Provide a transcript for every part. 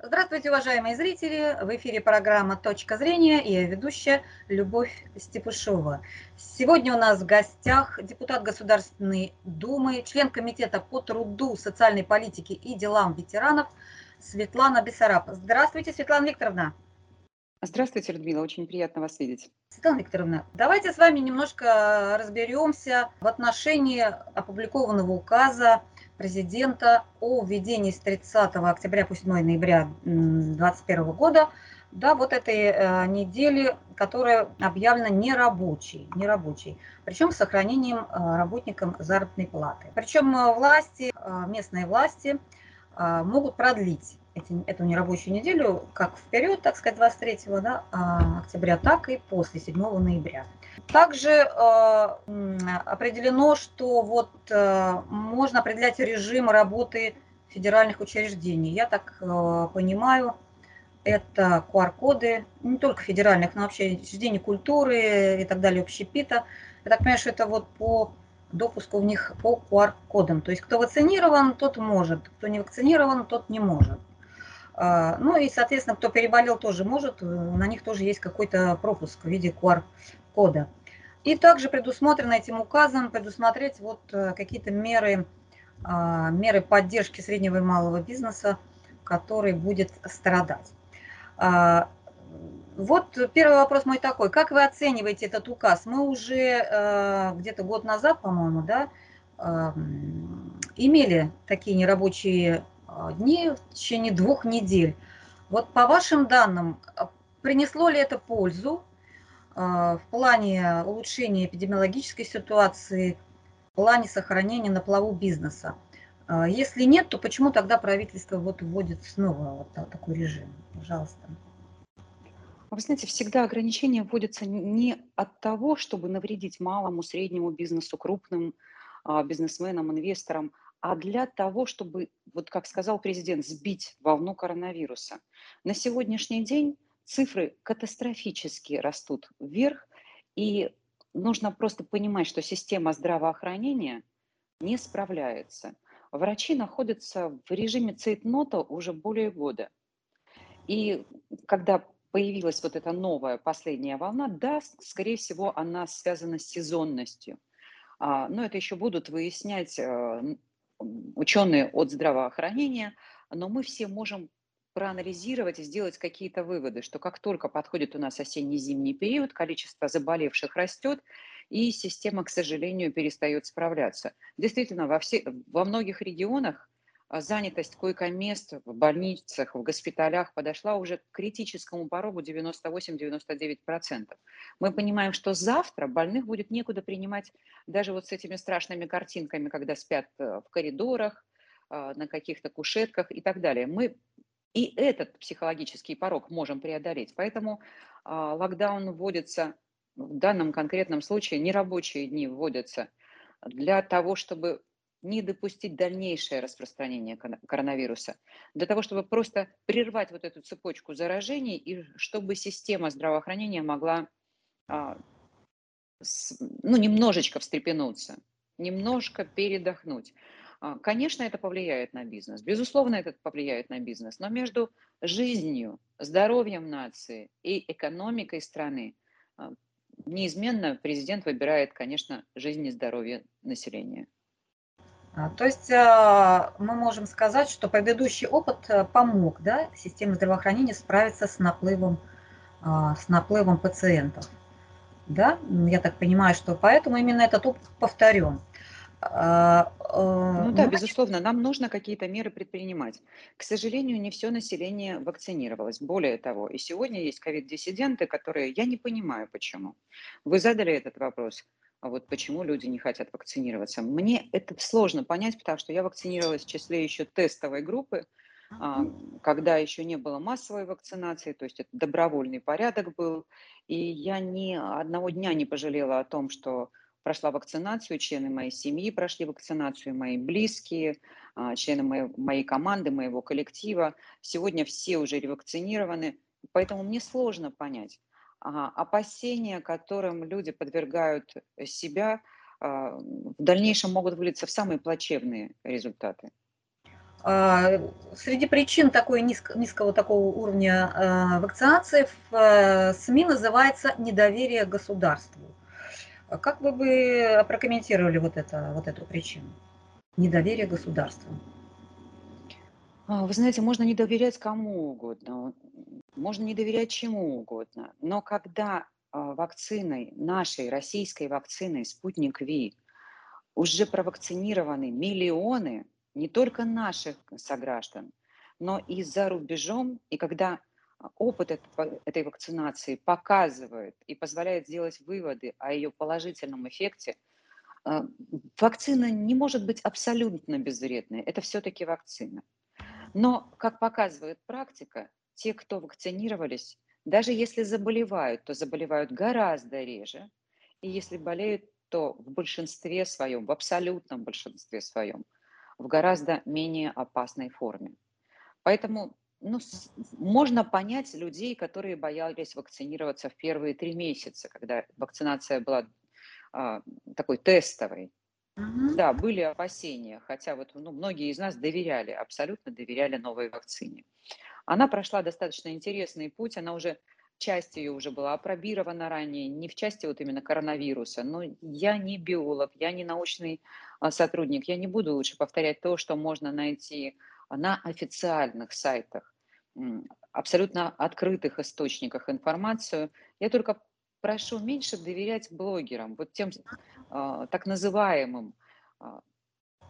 Здравствуйте, уважаемые зрители! В эфире программа «Точка зрения» и я ведущая Любовь Степушова. Сегодня у нас в гостях депутат Государственной Думы, член Комитета по труду, социальной политике и делам ветеранов Светлана Бессараб. Здравствуйте, Светлана Викторовна! Здравствуйте, Людмила, очень приятно вас видеть. Светлана Викторовна, давайте с вами немножко разберемся в отношении опубликованного указа президента о введении с 30 октября по 7 ноября 2021 года да, вот этой э, недели, которая объявлена нерабочей, нерабочей, причем с сохранением э, работникам заработной платы. Причем э, власти, местные власти могут продлить эти, эту нерабочую неделю как вперед, так сказать, 23 да, а, октября, так и после 7 ноября. Также э, определено, что вот э, можно определять режим работы федеральных учреждений. Я так э, понимаю, это QR-коды, не только федеральных, но вообще учреждений культуры и так далее, общепита. Я так понимаю, что это вот по допуску в них по QR-кодам. То есть кто вакцинирован, тот может, кто не вакцинирован, тот не может. Ну и, соответственно, кто переболел, тоже может, на них тоже есть какой-то пропуск в виде QR-кода. И также предусмотрено этим указом предусмотреть вот э, какие-то меры, а, меры поддержки среднего и малого бизнеса, который будет страдать. А, вот первый вопрос мой такой. Как вы оцениваете этот указ? Мы уже э, где-то год назад, по-моему, да, имели такие нерабочие а, дни в течение двух недель. Вот по вашим данным, принесло ли это пользу а, в плане улучшения эпидемиологической ситуации, в плане сохранения на плаву бизнеса. А, если нет, то почему тогда правительство вот вводит снова вот такой режим? Пожалуйста. Вы знаете, всегда ограничения вводятся не от того, чтобы навредить малому, среднему бизнесу, крупным а, бизнесменам, инвесторам, а для того, чтобы, вот как сказал президент, сбить волну коронавируса. На сегодняшний день цифры катастрофически растут вверх, и нужно просто понимать, что система здравоохранения не справляется. Врачи находятся в режиме цейтнота уже более года. И когда появилась вот эта новая последняя волна, да, скорее всего, она связана с сезонностью. А, но это еще будут выяснять э, ученые от здравоохранения, но мы все можем проанализировать и сделать какие-то выводы, что как только подходит у нас осенне-зимний период, количество заболевших растет, и система, к сожалению, перестает справляться. Действительно, во, все, во многих регионах занятость койко-мест в больницах, в госпиталях подошла уже к критическому порогу 98-99%. Мы понимаем, что завтра больных будет некуда принимать даже вот с этими страшными картинками, когда спят э, в коридорах, а, на каких-то кушетках и так далее. Мы и этот психологический порог можем преодолеть. Поэтому а, локдаун вводится в данном конкретном случае, нерабочие дни вводятся для того, чтобы не допустить дальнейшее распространение коронавируса, для того, чтобы просто прервать вот эту цепочку заражений и чтобы система здравоохранения могла а, ну, немножечко встрепенуться, немножко передохнуть. А, конечно, это повлияет на бизнес. Безусловно, это повлияет на бизнес. Но между жизнью, здоровьем нации и экономикой страны а, неизменно президент выбирает, конечно, жизнь и здоровье населения. А, то есть мы можем сказать, что предыдущий опыт э, помог да, системе здравоохранения справиться с наплывом, с наплывом пациентов. Да? Я так понимаю, что поэтому именно этот опыт повторен. А, а, ну да, безусловно, нам нужно какие-то меры предпринимать. К сожалению, не все население вакцинировалось. Более того, и сегодня есть ковид-диссиденты, которые, я не понимаю, почему. Вы задали этот вопрос, а вот почему люди не хотят вакцинироваться. Мне это сложно понять, потому что я вакцинировалась в числе еще тестовой группы, когда еще не было массовой вакцинации, то есть это добровольный порядок был, и я ни одного дня не пожалела о том, что прошла вакцинацию, члены моей семьи прошли вакцинацию, мои близкие, а, члены моей, моей команды, моего коллектива. Сегодня все уже ревакцинированы, поэтому мне сложно понять. Опасения, которым люди подвергают себя, а, в дальнейшем могут вылиться в самые плачевные результаты. А, среди причин такой низк, низкого такого уровня э, вакцинации в э, СМИ называется недоверие государству. А как вы бы прокомментировали вот, это, вот эту причину? Недоверие государству. А, вы знаете, можно не доверять кому угодно, можно не доверять чему угодно, но когда вакциной, нашей российской вакциной «Спутник Ви» уже провакцинированы миллионы не только наших сограждан, но и за рубежом. И когда а, опыт этой вакцинации показывает и позволяет сделать выводы о ее положительном эффекте, а, вакцина не может быть абсолютно безвредной. Это все-таки вакцина. Но, как показывает практика, те, кто вакцинировались, даже если заболевают, то заболевают гораздо реже. И если болеют, то в большинстве своем, в абсолютном большинстве своем – в гораздо менее опасной форме. Поэтому ну, можно понять людей, которые боялись вакцинироваться в первые три месяца, когда вакцинация была а, такой тестовой. Да, были опасения, хотя вот ну, многие из нас доверяли, абсолютно доверяли новой вакцине. Она прошла достаточно интересный путь, она уже часть ее уже была опробирована ранее, не в части вот именно коронавируса, но я не биолог, я не научный а, сотрудник, я не буду лучше повторять то, что можно найти на официальных сайтах, абсолютно открытых источниках информацию. Я только прошу меньше доверять блогерам, вот тем э, так называемым э,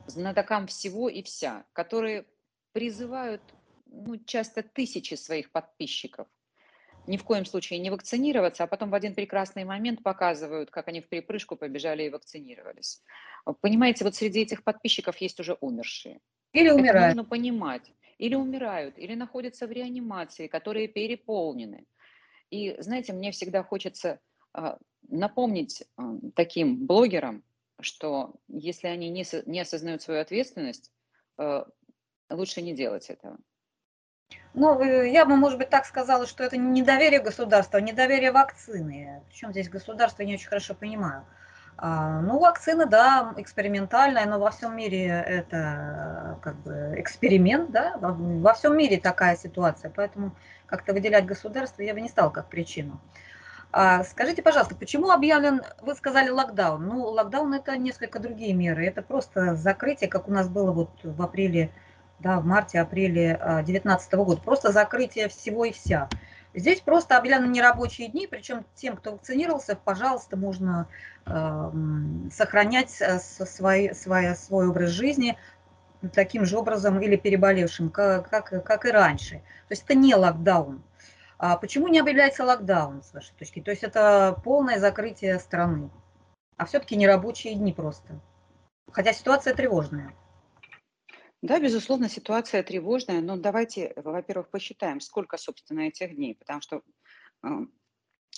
знатокам всего и вся, которые призывают ну, часто тысячи своих подписчиков ни в коем случае не вакцинироваться, а потом в один прекрасный момент показывают, как они в припрыжку побежали и вакцинировались. Понимаете, вот среди этих подписчиков есть уже умершие. Или умирают. Это нужно понимать. Или умирают, или находятся в реанимации, которые переполнены. И, знаете, мне всегда хочется а, напомнить а, таким блогерам, что если они не, не осознают свою ответственность, а, лучше не делать этого. Ну, э, я бы, может быть, так сказала, что это не недоверие государства, недоверие вакцины. Причем здесь государство, я не очень хорошо понимаю. А, ну, вакцина, да, экспериментальная, но во всем мире это как бы эксперимент, да, во, во всем мире такая ситуация, поэтому как-то выделять государство я бы не стала как причину. А, скажите, пожалуйста, почему объявлен, вы сказали локдаун? Ну, локдаун это несколько другие меры, это просто закрытие, как у нас было вот в апреле да, в марте-апреле 2019 года. Просто закрытие всего и вся. Здесь просто объявлены нерабочие дни, причем тем, кто вакцинировался, пожалуйста, можно э, сохранять свой, свой, свой образ жизни таким же образом или переболевшим, как, как, как и раньше. То есть это не локдаун. А почему не объявляется локдаун, с вашей точки? То есть это полное закрытие страны, а все-таки нерабочие дни просто. Хотя ситуация тревожная. Да, безусловно, ситуация тревожная, но давайте, во-первых, посчитаем, сколько, собственно, этих дней, потому что э,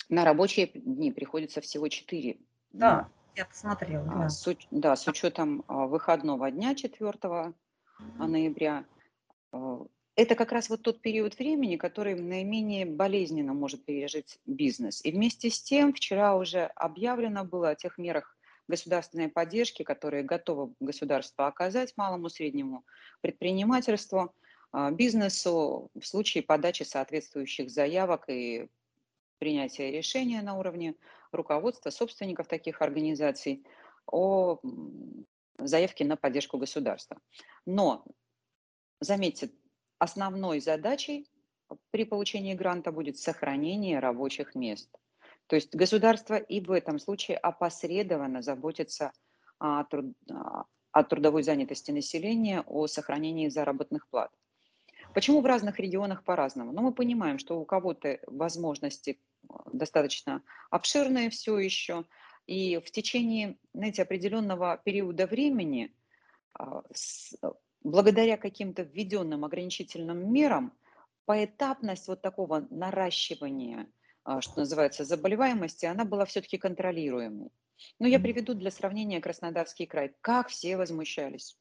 на рабочие дни приходится всего 4. Да, я посмотрела. Да, с, да, с учетом э, выходного дня 4 mm ноября. Э, это как раз вот тот период времени, который наименее болезненно может пережить бизнес. И вместе с тем вчера уже объявлено было о тех мерах государственной поддержки, которые готово государство оказать малому среднему предпринимательству, а, бизнесу в случае подачи соответствующих заявок и принятия решения на уровне руководства, собственников таких организаций о заявке на поддержку государства. Но, заметьте, основной задачей при получении гранта будет сохранение рабочих мест. То есть государство и в этом случае опосредованно заботится о, труд, о трудовой занятости населения, о сохранении заработных плат. Почему в разных регионах по-разному? Ну, мы понимаем, что у кого-то возможности э, достаточно обширные все еще, и в течение, знаете, определенного периода времени, а, благодаря каким-то введенным ограничительным мерам, поэтапность вот такого наращивания – а, что называется, заболеваемости, она была все-таки контролируемой. Но я приведу для сравнения Краснодарский край. Как все возмущались,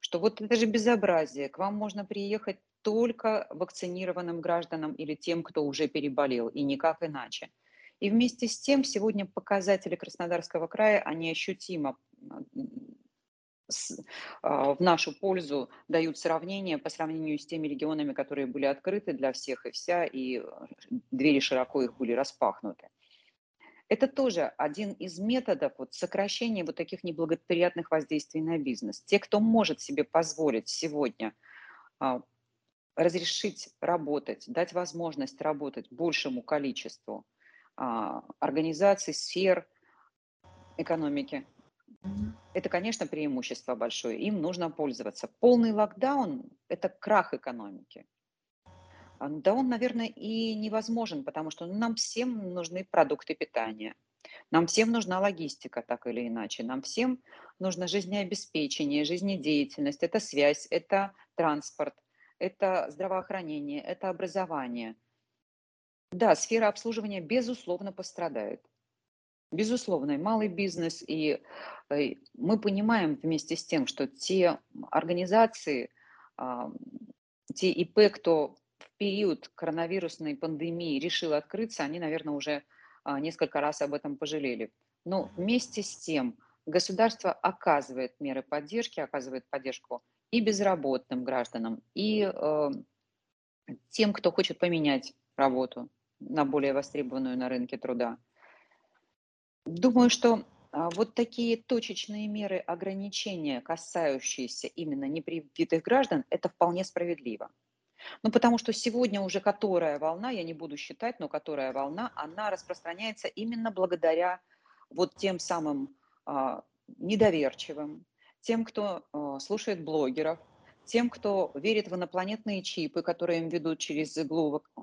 что вот это же безобразие, к вам можно приехать только вакцинированным гражданам или тем, кто уже переболел, и никак иначе. И вместе с тем сегодня показатели Краснодарского края, они ощутимо а, в нашу пользу дают сравнения по сравнению с теми регионами, которые были открыты для всех и вся, и двери широко их были распахнуты. Это тоже один из методов вот, сокращения вот таких неблагоприятных воздействий на бизнес. Те, кто может себе позволить сегодня а, разрешить работать, дать возможность работать большему количеству а, организаций, сфер экономики, это, конечно, преимущество большое. Им нужно пользоваться. Полный локдаун – это крах экономики. А, да он, наверное, и невозможен, потому что нам всем нужны продукты питания. Нам всем нужна логистика, так или иначе. Нам всем нужно жизнеобеспечение, жизнедеятельность. Это связь, это транспорт, это здравоохранение, это образование. Да, сфера обслуживания, безусловно, пострадает. Безусловно, и малый бизнес, и э, мы понимаем вместе с тем, что те организации, те ИП, кто в период коронавирусной пандемии решил открыться, они, наверное, уже а, несколько раз об этом пожалели. Но вместе с тем государство оказывает меры поддержки, оказывает поддержку и безработным гражданам, и э, тем, кто хочет поменять работу на более востребованную на рынке труда. Думаю, что а, вот такие точечные меры ограничения, касающиеся именно непривитых граждан, это вполне справедливо. Ну, потому что сегодня уже которая волна, я не буду считать, но которая волна, она распространяется именно благодаря вот тем самым а, недоверчивым, тем, кто а, слушает блогеров, тем, кто верит в инопланетные чипы, которые им ведут через иглу а,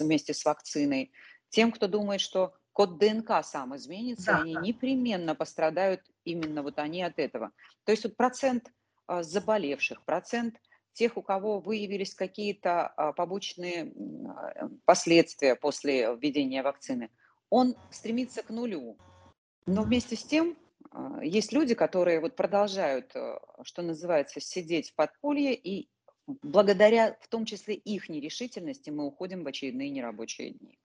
вместе с вакциной, тем, кто думает, что код ДНК сам изменится, да, они да. непременно пострадают именно вот они от этого. То есть вот процент а, заболевших, процент – тех, у кого выявились какие-то а, побочные а, последствия после введения вакцины, он стремится к нулю. Но вместе с тем есть люди, которые вот продолжают, что называется, сидеть в подполье, и благодаря в том числе их нерешительности мы уходим в очередные нерабочие дни.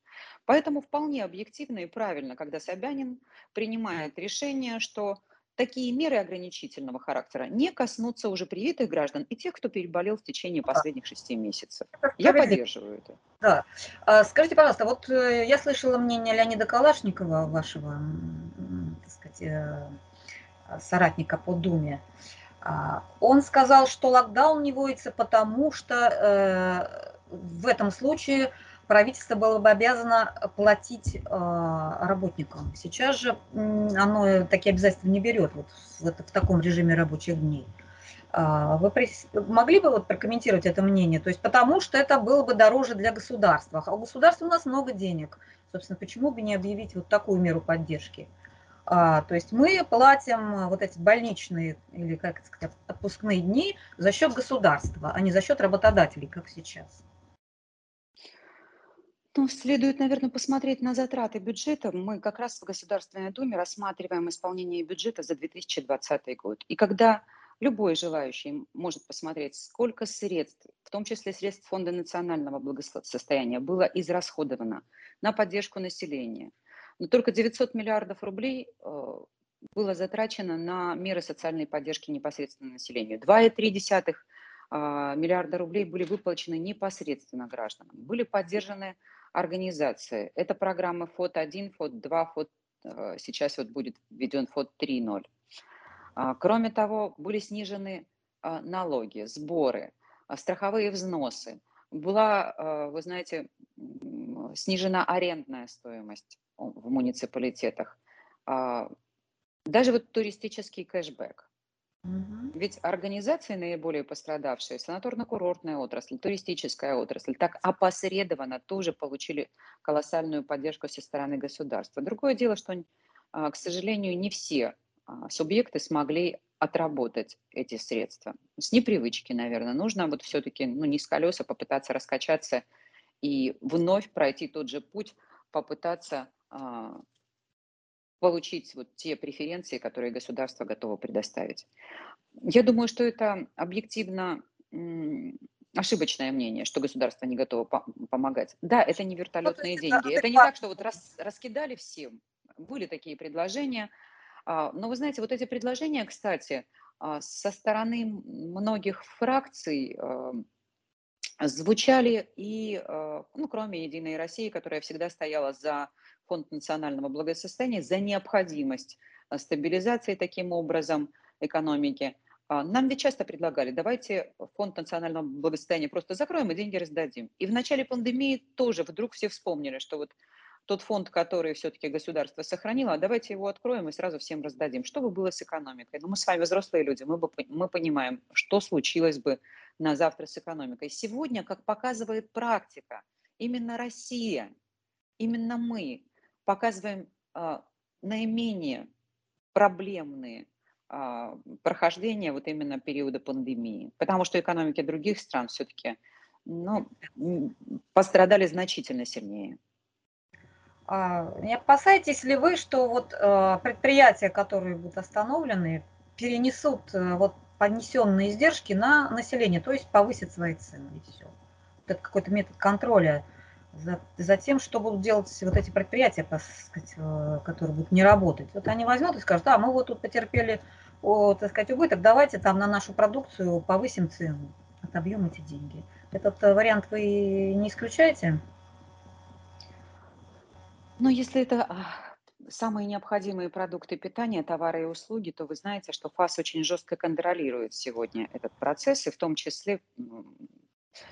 Поэтому вполне объективно и правильно, когда Собянин принимает решение, что такие меры ограничительного характера не коснутся уже привитых граждан и тех, кто переболел в течение последних шести месяцев. Я поддерживаю это. Да. А, скажите, пожалуйста, вот э, я слышала мнение Леонида Калашникова, вашего, так сказать, э, соратника по Думе. А, он сказал, что локдаун не вводится потому, что э, в этом случае правительство было бы обязано платить а, работникам. Сейчас же оно такие обязательства не берет вот в, в таком режиме рабочих дней. А, вы могли бы вот прокомментировать это мнение? То есть потому что это было бы дороже для государства. А у государства у нас много денег. Собственно, почему бы не объявить вот такую меру поддержки? А, то есть мы платим вот эти больничные или, как сказать, отпускные дни за счет государства, а не за счет работодателей, как сейчас. Ну, следует, наверное, посмотреть на затраты бюджета. Мы как раз в Государственной Думе рассматриваем исполнение бюджета за 2020 год. И когда любой желающий может посмотреть, сколько средств, в том числе средств Фонда национального благосостояния, было израсходовано на поддержку населения. Но только 900 миллиардов рублей э, было затрачено на меры социальной поддержки непосредственно населению. 2,3 а, миллиарда рублей были выплачены непосредственно гражданам. Были поддержаны организации. Это программы ФОД-1, ФОД-2, ФОД, сейчас вот будет введен ФОД 3.0. А, кроме того, были снижены а, налоги, сборы, а, страховые взносы. Была, вы знаете, снижена арендная стоимость в муниципалитетах. Даже вот туристический кэшбэк. Ведь организации наиболее пострадавшие, санаторно-курортная отрасль, туристическая отрасль, так опосредованно тоже получили колоссальную поддержку со стороны государства. Другое дело, что, а, к сожалению, не все а, субъекты смогли отработать эти средства. С непривычки, наверное, нужно вот все-таки, ну, не с колеса попытаться раскачаться и вновь пройти тот же путь, попытаться а, получить вот те преференции, которые государство готово предоставить. Я думаю, что это объективно ошибочное мнение, что государство не готово помогать. Да, это не вертолетные ну, деньги. Это не так, что вот рас, раскидали всем. Были такие предложения. А, но вы знаете, вот эти предложения, кстати, а, со стороны многих фракций э, звучали и, ну, кроме «Единой России», которая всегда стояла за Фонд национального благосостояния, за необходимость стабилизации таким образом экономики. А, нам ведь часто предлагали, давайте Фонд национального благосостояния просто закроем и деньги раздадим. И в начале пандемии тоже вдруг все вспомнили, что вот тот фонд, который все-таки государство сохранило, давайте его откроем и сразу всем раздадим. Что бы было с экономикой? Ну, мы с вами взрослые люди, мы, бы, мы понимаем, что случилось бы на завтра с экономикой. Сегодня, как показывает практика, именно Россия, именно мы показываем э, наименее проблемные прохождения вот именно периода пандемии, потому что экономики других стран все-таки ну, пострадали значительно сильнее. А, не опасаетесь ли вы, что вот э, предприятия, которые будут остановлены, перенесут э, вот понесенные издержки на население, то есть повысят свои цены и все? Это какой-то метод контроля за, тем, что будут делать вот эти предприятия, так сказать, э, которые будут не работать. Вот они возьмут и скажут, а мы вот тут потерпели, о, так сказать, убыток, давайте там на нашу продукцию повысим цену, отобьем эти деньги. Этот вариант вы не исключаете? Но если это а, самые необходимые продукты питания, товары и услуги, то вы знаете, что ФАС очень жестко контролирует сегодня этот процесс, и в том числе,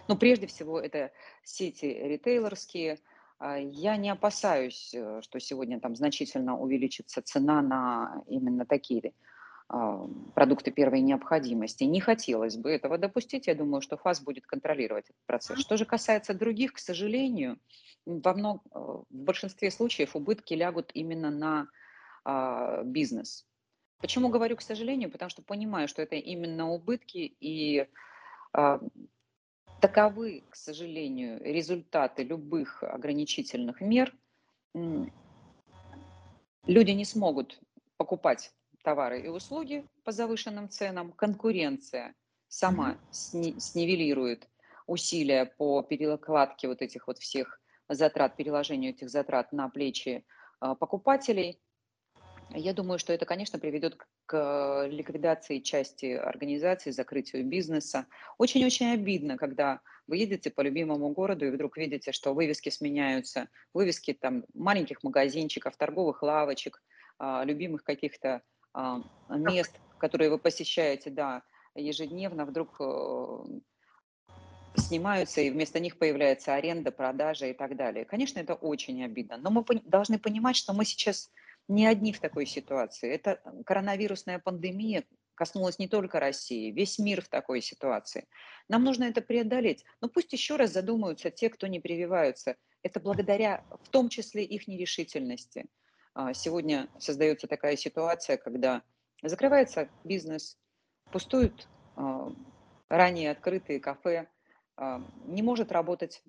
ну, прежде всего, это сети ритейлерские. А, я не опасаюсь, э, что сегодня там значительно увеличится цена на именно такие а, продукты первой необходимости. Не хотелось бы этого допустить. Я думаю, что ФАС будет контролировать этот процесс. Что же касается других, к сожалению, во мног, э, в большинстве случаев убытки лягут именно на а, бизнес. Почему говорю к сожалению? Потому что понимаю, что это именно убытки и а, таковы, к сожалению, результаты любых ограничительных мер. Люди не смогут покупать товары и услуги по завышенным ценам. Конкуренция сама снивелирует усилия по перекладке вот этих вот всех затрат, переложению этих затрат на плечи а, покупателей. Я думаю, что это, конечно, приведет к ликвидации части организации, закрытию бизнеса. Очень-очень обидно, когда вы едете по любимому городу и вдруг видите, что вывески сменяются, вывески там маленьких магазинчиков, торговых лавочек, а, любимых каких-то а, мест, которые вы посещаете, да, ежедневно вдруг э, снимаются, и вместо них появляется аренда, продажа и так далее. Конечно, это очень обидно, но мы должны понимать, что мы сейчас не одни в такой ситуации. Это коронавирусная пандемия коснулась не только России, весь мир в такой ситуации. Нам нужно это преодолеть. Но пусть еще раз задумаются те, кто не прививаются. Это благодаря в том числе их нерешительности. А, сегодня создается такая ситуация, когда закрывается бизнес, пустуют а, ранее открытые кафе, а, не может работать,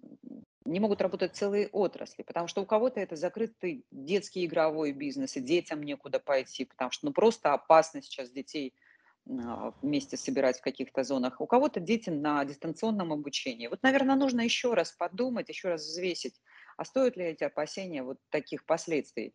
не могут работать целые отрасли, потому что у кого-то это закрытый детский игровой бизнес, и детям некуда пойти, потому что ну, просто опасно сейчас детей а, вместе собирать в каких-то зонах. У кого-то дети на дистанционном обучении. Вот, наверное, нужно еще раз подумать, еще раз взвесить, а стоят ли эти опасения вот таких последствий.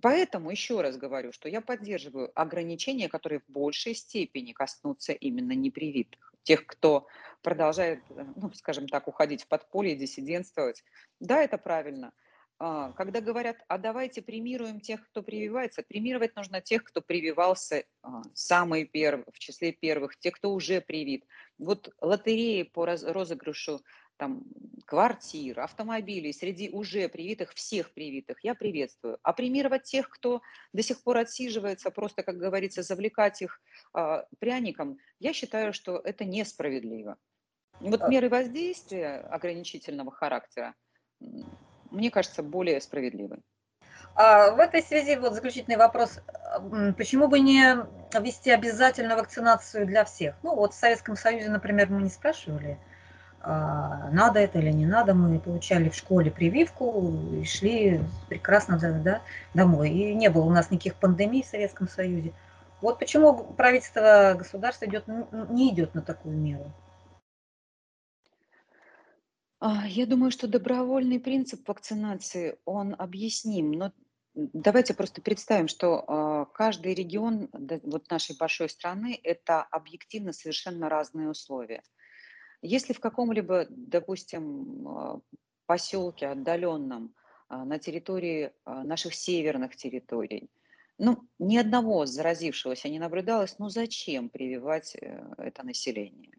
Поэтому еще раз говорю, что я поддерживаю ограничения, которые в большей степени коснутся именно непривитых тех, кто продолжает, э, ну, скажем так, уходить в подполье, диссидентствовать. Да, это правильно. А, когда говорят, а давайте премируем тех, кто прививается, премировать нужно тех, кто прививался а, самый первый, в числе первых, те, кто уже привит. Вот лотереи по розыгрышу там, квартир, автомобилей среди уже привитых, всех привитых, я приветствую. А премировать тех, кто до сих пор отсиживается, просто, как говорится, завлекать их а, пряником, я считаю, что это несправедливо. вот а меры воздействия ограничительного характера, мне кажется, более справедливы. А в этой связи вот заключительный вопрос. Почему бы не ввести обязательную вакцинацию для всех? Ну вот в Советском Союзе, например, мы не спрашивали, надо это или не надо. Мы получали в школе прививку и шли прекрасно да, домой. И не было у нас никаких пандемий в Советском Союзе. Вот почему правительство государства идет, не идет на такую меру. А, я думаю, что добровольный принцип вакцинации, он объясним, но давайте просто представим, что каждый регион вот нашей большой страны– это объективно совершенно разные условия. Если в каком-либо, допустим, а, поселке отдаленном, а, на территории наших северных территорий, ну, ни одного заразившегося не наблюдалось, ну зачем прививать э, это население?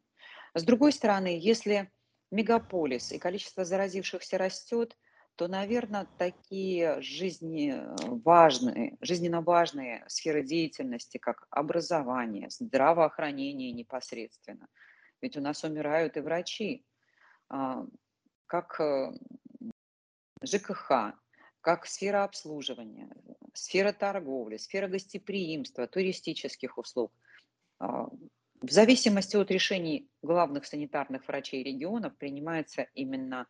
С другой стороны, если мегаполис и количество заразившихся растет, то, наверное, такие жизни важные, жизненно важные сферы деятельности, как образование, здравоохранение непосредственно. Ведь у нас умирают и врачи, а, как э, ЖКХ, как сфера обслуживания, сфера торговли, сфера гостеприимства, туристических услуг. А, в зависимости от решений главных санитарных врачей регионов принимаются именно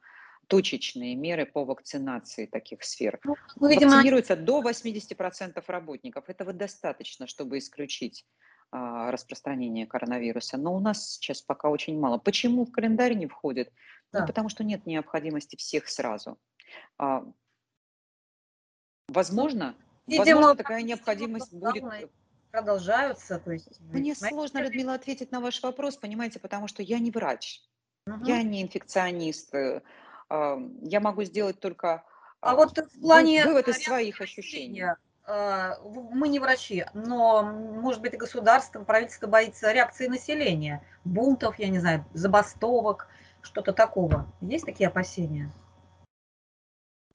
точечные меры по вакцинации таких сфер. Ну, ну видимо... Вакцинируется до 80% работников. Этого достаточно, чтобы исключить а, распространение коронавируса. Но у нас сейчас пока очень мало. Почему в календарь не входит? Ну, да. Ну, потому что нет необходимости всех сразу. А, возможно, Видимо, возможно такая необходимость будет продолжаются. То есть, Мне сложно, Людмила, ответить на ваш вопрос, понимаете, потому что я не врач, угу. я не инфекционист. Э, я могу сделать только а вот в плане вывод из своих ощущений. А, мы не врачи, но, может быть, государство, правительство боится реакции населения, бунтов, я не знаю, забастовок, что-то такого. Есть такие опасения?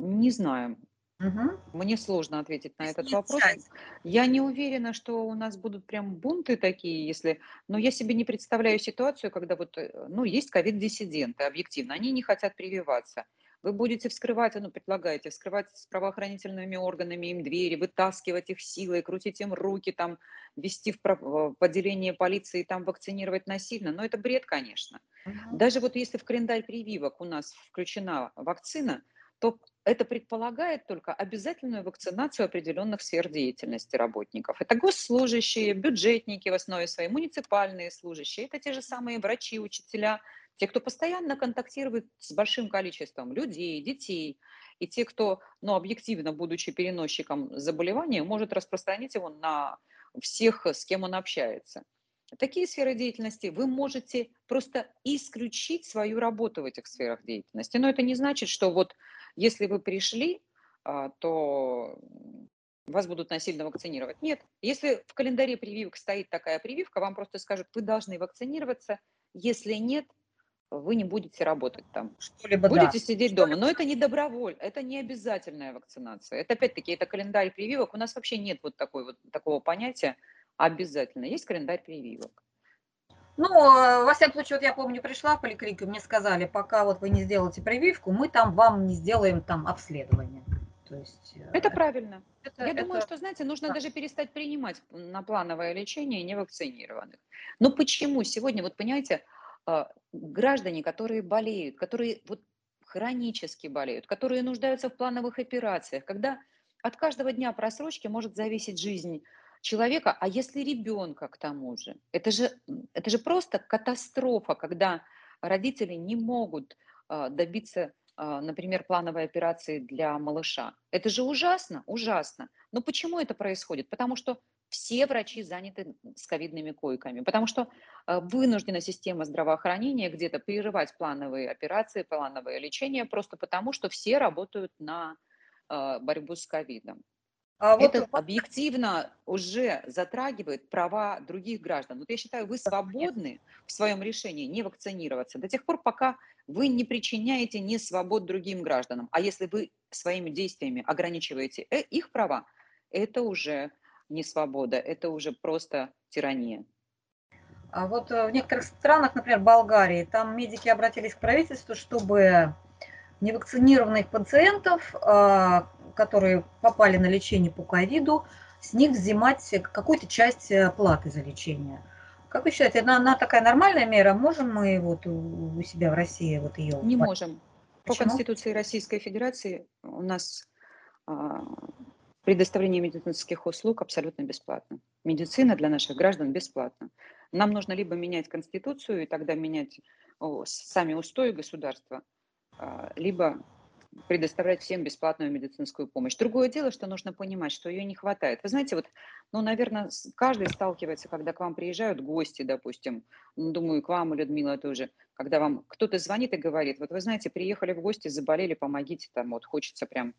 Не знаю. Угу. Мне сложно ответить на этот вопрос. Я не уверена, что у нас будут прям бунты такие, если... Но я себе не представляю ситуацию, когда вот, э, ну, есть ковид-диссиденты, объективно, они не хотят прививаться. Вы будете вскрывать, ну, предлагаете, вскрывать с правоохранительными органами им двери, вытаскивать их силой, крутить им руки, там, вести в э, поделение полиции, там, вакцинировать насильно. Но это бред, конечно. Угу. Даже вот если в календарь прививок у нас включена вакцина, то это предполагает только обязательную вакцинацию определенных сфер деятельности работников. Это госслужащие, бюджетники в основе своей, муниципальные служащие, это те же самые врачи, учителя, те, кто постоянно контактирует с большим количеством людей, детей, и те, кто, ну, объективно, будучи переносчиком заболевания, может распространить его на всех, с кем он общается. Такие сферы деятельности вы можете просто исключить свою работу в этих сферах деятельности. Но это не значит, что вот если вы пришли, а, то вас будут насильно вакцинировать. Нет, если в календаре прививок стоит такая прививка, вам просто скажут, вы должны вакцинироваться. Если нет, вы не будете работать там. Что-либо, будете да. сидеть дома. Но это не доброволь, это не обязательная вакцинация. Это опять-таки, это календарь прививок. У нас вообще нет вот, такой, вот такого понятия обязательно. Есть календарь прививок. Ну, э, во всяком случае, вот я помню, пришла в поликлинику, мне сказали, пока вот вы не сделаете прививку, мы там вам не сделаем там обследование. То есть, э, это правильно. Это, я это... думаю, что, знаете, нужно да. даже перестать принимать на плановое лечение невакцинированных. Но почему сегодня, вот понимаете, э, граждане, которые болеют, которые вот хронически болеют, которые нуждаются в плановых операциях, когда от каждого дня просрочки может зависеть жизнь человека, а если ребенка к тому же, это же, это же просто катастрофа, когда родители не могут а, добиться, а, например, плановой операции для малыша. Это же ужасно, ужасно. Но почему это происходит? Потому что все врачи заняты с ковидными койками, потому что а, вынуждена система здравоохранения где-то прерывать плановые операции, плановое лечение, просто потому что все работают на борьбу с ковидом. А вот это объективно уже затрагивает права других граждан. Вот я считаю, вы свободны в своем решении не вакцинироваться до тех пор, пока вы не причиняете несвобод другим гражданам. А если вы своими действиями ограничиваете э, их права, это уже не свобода, это уже просто тирания. А вот э, в некоторых странах, например, Болгарии, там медики обратились к правительству, чтобы невакцинированных пациентов а, которые попали на лечение по ковиду, с них взимать какую-то часть э, платы за лечение. Как вы считаете, она, она такая нормальная мера? Можем мы вот у себя в России вот ее? Не можем. Почему? По Конституции Российской Федерации у нас а, предоставление медицинских услуг абсолютно бесплатно. Медицина для наших граждан бесплатна. Нам нужно либо менять Конституцию и тогда менять о, сами устои государства, а, либо предоставлять всем бесплатную медицинскую помощь. Другое дело, что нужно понимать, что ее не хватает. Вы знаете, вот, ну, наверное, каждый сталкивается, когда к вам приезжают гости, допустим, ну, думаю, к вам, Людмила, тоже, когда вам кто-то звонит и говорит, вот вы знаете, приехали в гости, заболели, помогите, там вот хочется прям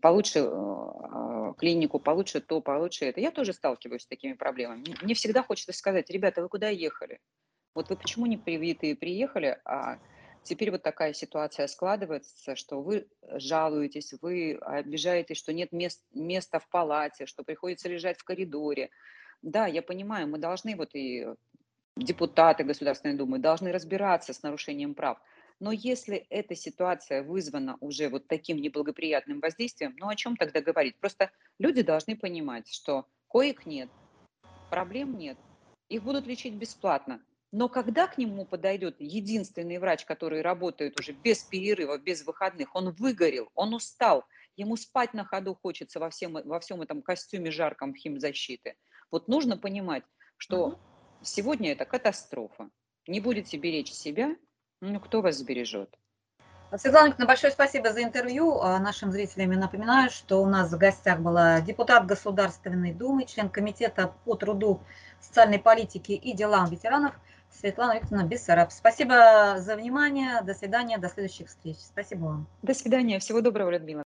получше э, а, клинику, получше то, получше это. Я тоже сталкиваюсь с такими проблемами. Мне всегда хочется сказать, ребята, вы куда ехали? Вот вы почему не привитые приехали, а Теперь вот такая ситуация складывается, что вы жалуетесь, вы обижаетесь, что нет мест, места в палате, что приходится лежать в коридоре. Да, я понимаю, мы должны, вот и депутаты Государственной Думы, должны разбираться с нарушением прав. Но если эта ситуация вызвана уже вот таким неблагоприятным воздействием, ну о чем тогда говорить? Просто люди должны понимать, что коек нет, проблем нет, их будут лечить бесплатно. Но когда к нему подойдет единственный врач, который работает уже без перерыва, без выходных, он выгорел, он устал, ему спать на ходу хочется во всем, во всем этом костюме жарком химзащиты. Вот нужно понимать, что угу. сегодня это катастрофа. Не будете беречь себя, ну кто вас сбережет? Светлана Николаевна, большое спасибо за интервью. А, нашим зрителям я напоминаю, что у нас в гостях была депутат Государственной Думы, член Комитета по труду, социальной политике и делам ветеранов Светлана Викторовна Бессараб. Спасибо за внимание. До свидания. До следующих встреч. Спасибо вам. До свидания. Всего доброго, Людмила.